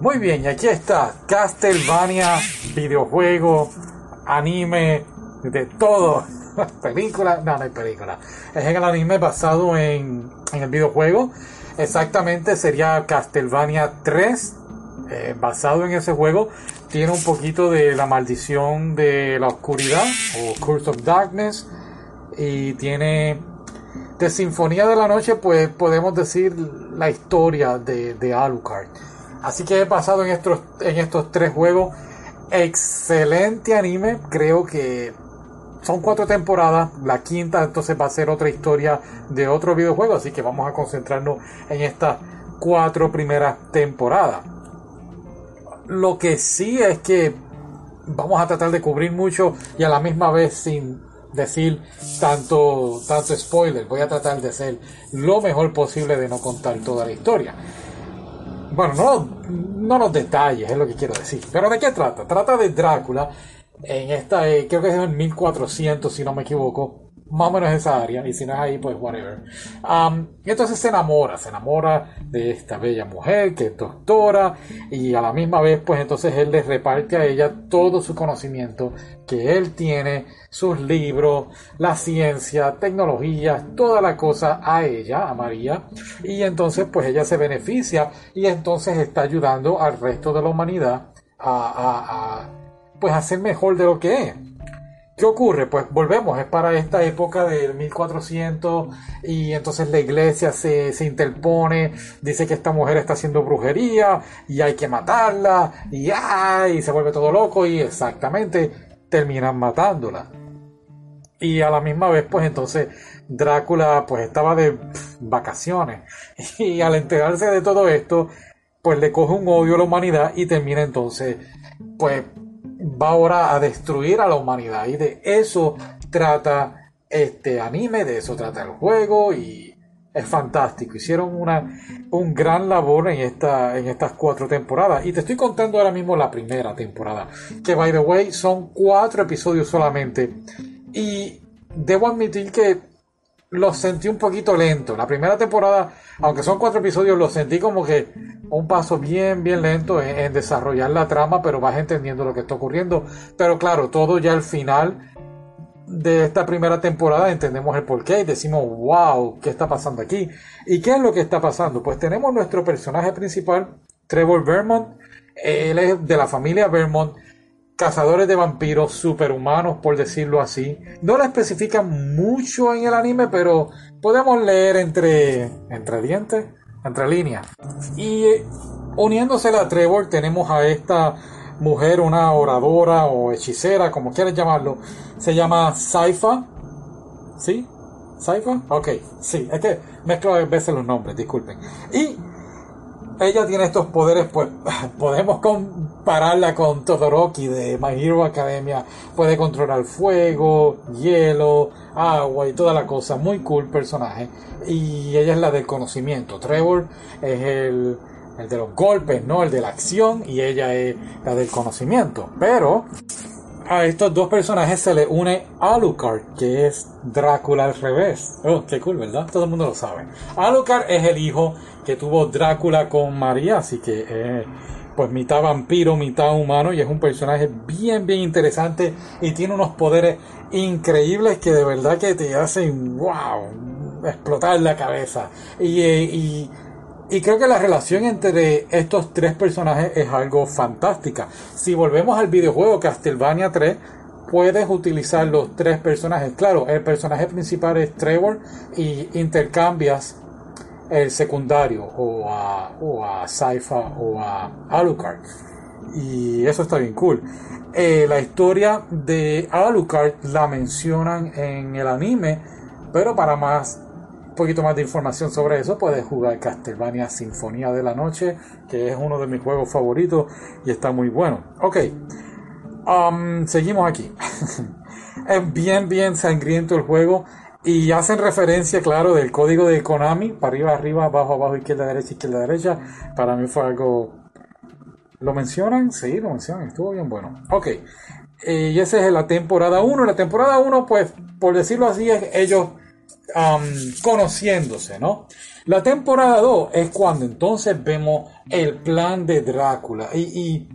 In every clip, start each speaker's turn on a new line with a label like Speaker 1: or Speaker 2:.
Speaker 1: Muy bien, y aquí está Castlevania, videojuego, anime, de todo. película, no, no hay película. Es el anime basado en, en el videojuego. Exactamente sería Castlevania 3, eh, basado en ese juego. Tiene un poquito de la maldición de la oscuridad o Curse of Darkness. Y tiene de Sinfonía de la Noche, pues podemos decir la historia de, de Alucard. Así que he basado en estos, en estos tres juegos. Excelente anime. Creo que son cuatro temporadas. La quinta entonces va a ser otra historia de otro videojuego. Así que vamos a concentrarnos en estas cuatro primeras temporadas. Lo que sí es que vamos a tratar de cubrir mucho y a la misma vez sin decir tanto, tanto spoiler. Voy a tratar de ser lo mejor posible de no contar toda la historia. Bueno, no, no los detalles, es lo que quiero decir. Pero ¿de qué trata? Trata de Drácula en esta, eh, creo que es en 1400, si no me equivoco más o menos esa área, y si no es ahí, pues whatever. entonces se enamora, se enamora de esta bella mujer que es doctora, y a la misma vez, pues entonces él le reparte a ella todo su conocimiento que él tiene, sus libros, la ciencia, tecnología, toda la cosa a ella, a María, y entonces pues ella se beneficia y entonces está ayudando al resto de la humanidad a, a pues a ser mejor de lo que es. ¿Qué ocurre? Pues volvemos, es para esta época del 1400 y entonces la iglesia se, se, interpone, dice que esta mujer está haciendo brujería y hay que matarla y, y se vuelve todo loco y exactamente terminan matándola. Y a la misma vez pues entonces Drácula pues estaba de vacaciones y al enterarse de todo esto pues le coge un odio a la humanidad y termina entonces pues va ahora a destruir a la humanidad y de eso trata este anime, de eso trata el juego y es fantástico. Hicieron una un gran labor en esta en estas cuatro temporadas y te estoy contando ahora mismo la primera temporada, que by the way son cuatro episodios solamente y debo admitir que los sentí un poquito lento. La primera temporada, aunque son cuatro episodios, los sentí como que un paso bien, bien lento en, desarrollar la trama, pero vas entendiendo lo que está ocurriendo. Pero claro, todo ya al final de esta primera temporada entendemos el porqué y decimos, wow, ¿qué está pasando aquí? ¿Y qué es lo que está pasando? Pues tenemos nuestro personaje principal, Trevor Vermont. Él es de la familia Vermont cazadores de vampiros superhumanos, por decirlo así. No la especifican mucho en el anime, pero podemos leer entre, entre dientes, entre líneas. Y eh, uniéndosela a Trevor, tenemos a esta mujer, una oradora o hechicera, como quieras llamarlo. Se llama Saifa. ¿Sí? ¿Saifa? Ok, sí, es que mezclo a veces los nombres, disculpen. Y ella tiene estos poderes, pues podemos compararla con Todoroki de My Hero Academia. Puede controlar fuego, hielo, agua y toda la cosa. Muy cool personaje. Y ella es la del conocimiento. Trevor es el, el de los golpes, ¿no? El de la acción. Y ella es la del conocimiento. Pero a estos dos personajes se le une Alucard, que es Drácula al revés. Oh, qué cool, ¿verdad? Todo el mundo lo sabe. Alucard es el hijo tuvo Drácula con María, así que eh, pues mitad vampiro, mitad humano y es un personaje bien, bien interesante y tiene unos poderes increíbles que de verdad que te hacen, wow, explotar la cabeza. y, eh, y creo que la relación entre estos tres personajes es algo fantástica. Si volvemos al videojuego Castlevania 3, puedes utilizar los tres personajes. Claro, el personaje principal es Trevor y intercambias el secundario o a, o a Saifa o a Alucard. Y eso está bien cool. Eh, la historia de Alucard la mencionan en el anime, pero para más poquito más de información sobre eso, puedes jugar Castlevania Sinfonía de la Noche, que es uno de mis juegos favoritos y está muy bueno. Ok, um, seguimos aquí. es bien, bien sangriento el juego y hacen referencia, claro, del código de Konami, para arriba, arriba, abajo, abajo, izquierda, derecha, izquierda, derecha. Para mí fue algo... ¿Lo mencionan? Sí, lo mencionan, estuvo bien bueno. Ok, y esa es la temporada 1. La temporada 1, pues, por decirlo así, es ellos conociéndose, ¿no? La temporada 2 es cuando entonces vemos el plan de Drácula y,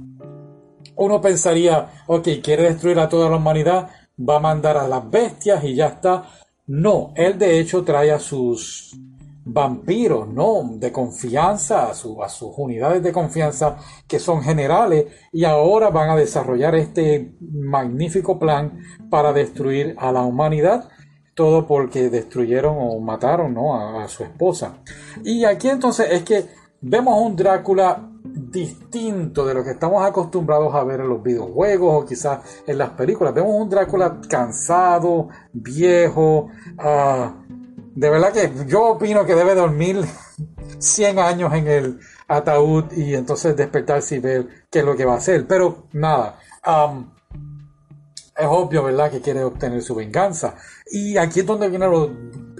Speaker 1: uno pensaría, ok, quiere destruir a toda la humanidad, va a mandar a las bestias y ya está. No, él de hecho trae a sus vampiros, ¿no? De confianza, a, a sus unidades de confianza que son generales y ahora van a desarrollar este magnífico plan para destruir a la humanidad todo porque destruyeron o mataron ¿no? a, su esposa. Y aquí entonces es que vemos un Drácula distinto de lo que estamos acostumbrados a ver en los videojuegos o quizás en las películas. Vemos un Drácula cansado, viejo. Ah, de verdad que yo opino que debe dormir 100 años en el ataúd y entonces despertarse y ver qué es lo que va a hacer. Pero nada es obvio, ¿verdad?, que quiere obtener su venganza. Y aquí es donde viene lo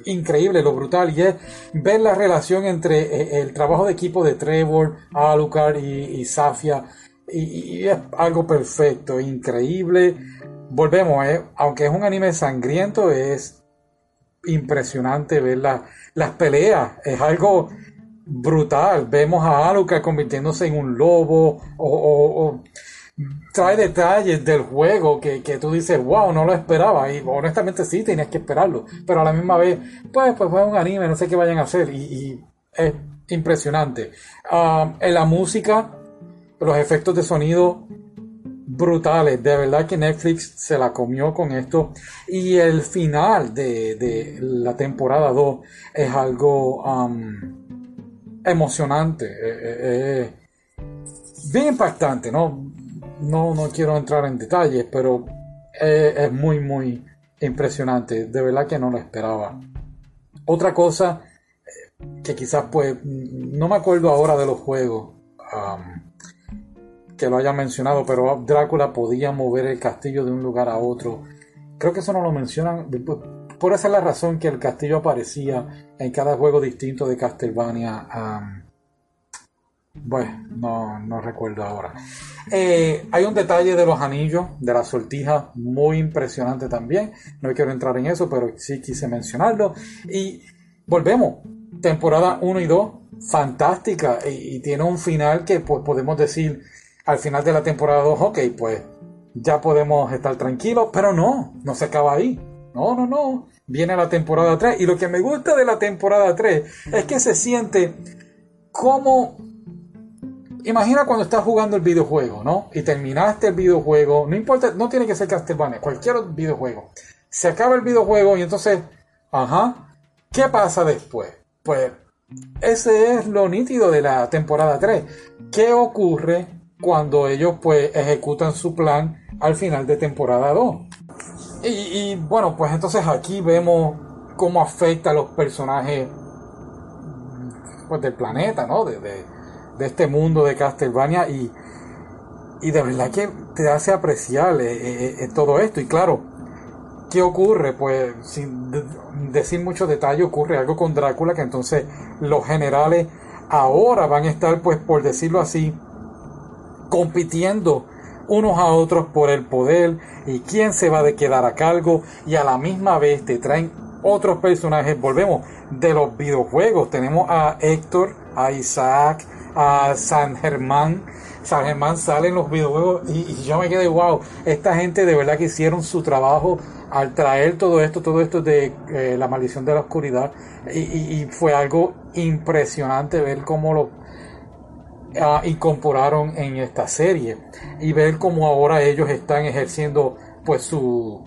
Speaker 1: increíble, lo brutal, y es ver la relación entre eh, el trabajo de equipo de Trevor, Alucard y, Safia. Y, es algo perfecto, increíble. Volvemos, ¿eh? aunque es un anime sangriento, es impresionante ver las peleas. Es algo brutal. Vemos a Alucard convirtiéndose en un lobo o trae detalles del juego que, tú dices, wow, no lo esperaba. Y honestamente sí, tenías que esperarlo. Pero a la misma vez, pues, pues fue un anime, no sé qué vayan a hacer. Y, es impresionante. Um, en la música, los efectos de sonido brutales. De verdad que Netflix se la comió con esto. Y el final de, la temporada 2 es algo um, emocionante. Eh, eh, eh, bien impactante, ¿no? No, no quiero entrar en detalles, pero es, muy, muy impresionante. De verdad que no lo esperaba. Otra cosa eh, que quizás pues no me acuerdo ahora de los juegos que lo hayan mencionado, pero Drácula podía mover el castillo de un lugar a otro. Creo que eso no lo mencionan. Por esa es la razón que el castillo aparecía en cada juego distinto de Castlevania. Bueno, no, recuerdo ahora. Eh, hay un detalle de los anillos, de la sortija, muy impresionante también. No quiero entrar en eso, pero sí quise mencionarlo. Y volvemos. Temporada 1 y 2, fantástica. Y, tiene un final que podemos decir al final de la temporada 2, ok, pues ya podemos estar tranquilos. Pero no, no se acaba ahí. No, no, no. Viene la temporada 3. Y lo que me gusta de la temporada 3 es que se siente como imagina cuando estás jugando el videojuego, ¿no? Y terminaste el videojuego, no importa, no tiene que ser Castlevania, cualquier videojuego. Se acaba el videojuego y entonces, ajá, ¿qué pasa después? Pues ese es lo nítido de la temporada 3. ¿Qué ocurre cuando ellos pues ejecutan su plan al final de temporada 2? Y, bueno, pues entonces aquí vemos cómo afecta a los personajes pues, del planeta, ¿no? de, este mundo de Castlevania y, y de verdad que te hace apreciar eh, eh, eh, todo esto. Y claro, ¿qué ocurre? Pues sin decir mucho detalle, ocurre algo con Drácula que entonces los generales ahora van a estar, pues por decirlo así, compitiendo unos a otros por el poder y quién se va a quedar a cargo y a la misma vez te traen otros personajes. Volvemos de los videojuegos. Tenemos a Héctor, a Isaac, a San Germán. San Germán sale en los videojuegos y, yo me quedé, wow, esta gente de verdad que hicieron su trabajo al traer todo esto, todo esto de eh, la maldición de la oscuridad y, fue algo impresionante ver cómo lo ah, incorporaron en esta serie y ver cómo ahora ellos están ejerciendo pues su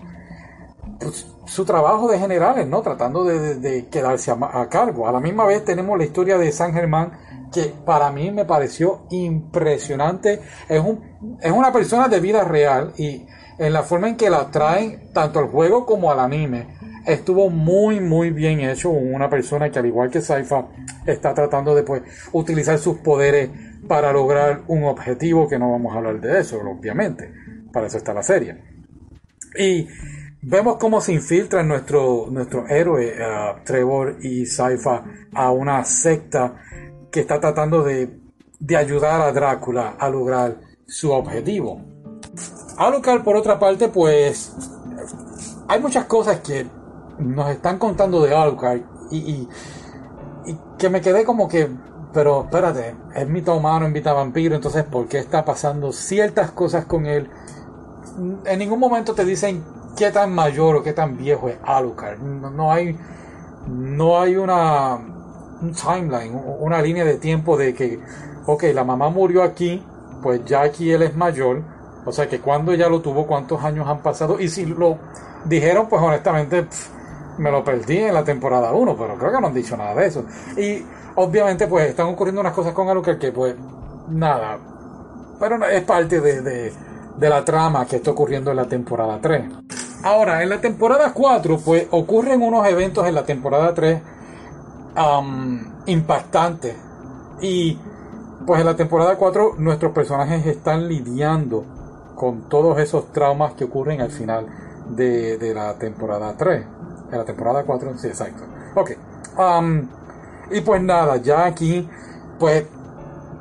Speaker 1: pues, su trabajo de generales, ¿no? Tratando de, quedarse a, a, cargo. A la misma vez tenemos la historia de San Germán que para mí me pareció impresionante. Es, un, es una persona de vida real y en la forma en que la traen tanto al juego como al anime estuvo muy muy bien hecho. Una persona que al igual que Saifa está tratando de pues, utilizar sus poderes para lograr un objetivo que no vamos a hablar de eso, obviamente. Para eso está la serie. Y vemos cómo se infiltra nuestro, nuestro héroe uh, Trevor y Saifa a una secta que está tratando de, ayudar a Drácula a lograr su objetivo. Alucard, por otra parte, pues hay muchas cosas que nos están contando de Alucard y, que me quedé como que, pero espérate, es mitad humano, es mitad vampiro, entonces ¿por qué está pasando ciertas cosas con él? En ningún momento te dicen qué tan mayor o qué tan viejo es Alucard. No hay, no hay una un timeline, una línea de tiempo de que, ok, la mamá murió aquí, pues ya aquí él es mayor, o sea que cuando ella lo tuvo, cuántos años han pasado, y si lo dijeron, pues honestamente me lo perdí en la temporada 1, pero creo que no han dicho nada de eso. Y obviamente pues están ocurriendo unas cosas con Alucard que pues nada, pero es parte de, de, de la trama que está ocurriendo en la temporada 3. Ahora, en la temporada 4, pues ocurren unos eventos en la temporada 3 impactantes. Y pues en la temporada 4 nuestros personajes están lidiando con todos esos traumas que ocurren al final de, de la temporada 3. En la temporada 4, sí, exacto. Ok. Y pues nada, ya aquí, pues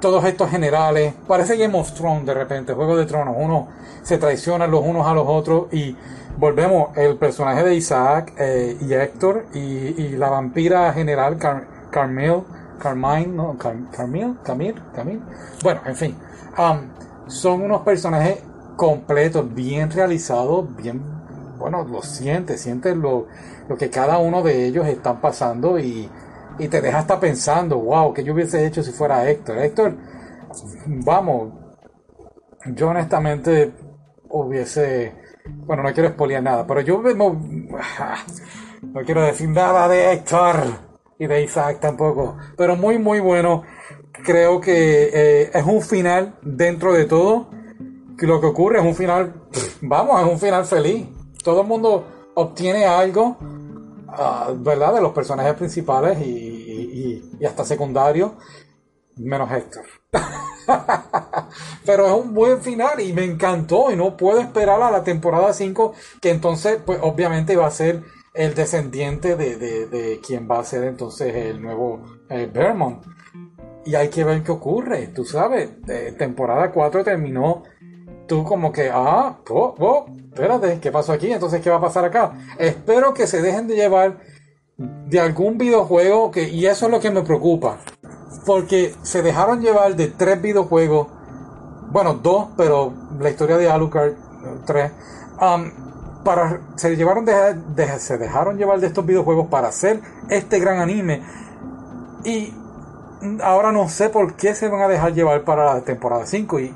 Speaker 1: todos estos generales, parece Game of Thrones de repente, Juego de Tronos, uno se traicionan los unos a los otros y volvemos, el personaje de Isaac eh, y Héctor y, la vampira general Car Carmel, Carmine, no, Car Carmel, Camille, Camille, bueno, en fin, um, son unos personajes completos, bien realizados, bien, bueno, lo sientes, sientes lo, lo que cada uno de ellos están pasando y, y te deja hasta pensando, wow, que yo hubiese hecho si fuera Héctor. Héctor, vamos, yo honestamente hubiese bueno, no quiero expoliar nada, pero yo no, no quiero decir nada de Héctor y de Isaac tampoco. Pero muy, muy bueno. Creo que eh, es un final dentro de todo. Que lo que ocurre es un final, vamos, es un final feliz. Todo el mundo obtiene algo, uh, ¿verdad? De los personajes principales y, y, hasta secundarios, menos Héctor. Pero es un buen final y me encantó y no puedo esperar a la temporada 5 que entonces pues obviamente va a ser el descendiente de, de, quien va a ser entonces el nuevo eh, Vermont. Y hay que ver qué ocurre, tú sabes, eh, temporada 4 terminó tú como que, ah, oh, oh, espérate, ¿qué pasó aquí? Entonces, ¿qué va a pasar acá? Espero que se dejen de llevar de algún videojuego que, y eso es lo que me preocupa porque se dejaron llevar de tres videojuegos, bueno, dos, pero la historia de Alucard, tres, um, para, se, llevaron de, se dejaron llevar de estos videojuegos para hacer este gran anime y ahora no sé por qué se van a dejar llevar para la temporada 5 y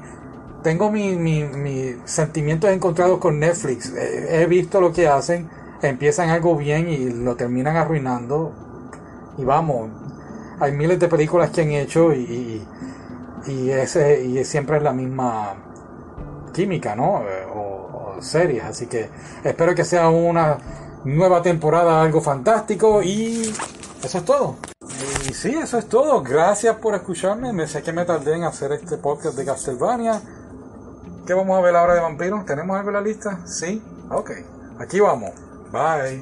Speaker 1: tengo mis mi, sentimientos encontrados con Netflix. he visto lo que hacen, empiezan algo bien y lo terminan arruinando. Y vamos, hay miles de películas que han hecho y, y, ese, y siempre es la misma química, ¿no? Eh, o, o, series, así que espero que sea una nueva temporada algo fantástico y eso es todo. Y sí, eso es todo. Gracias por escucharme. Me sé que me tardé en hacer este podcast de Castlevania. ¿Qué vamos a ver ahora de vampiros? ¿Tenemos algo en la lista? Sí. Ok. Aquí vamos. Bye.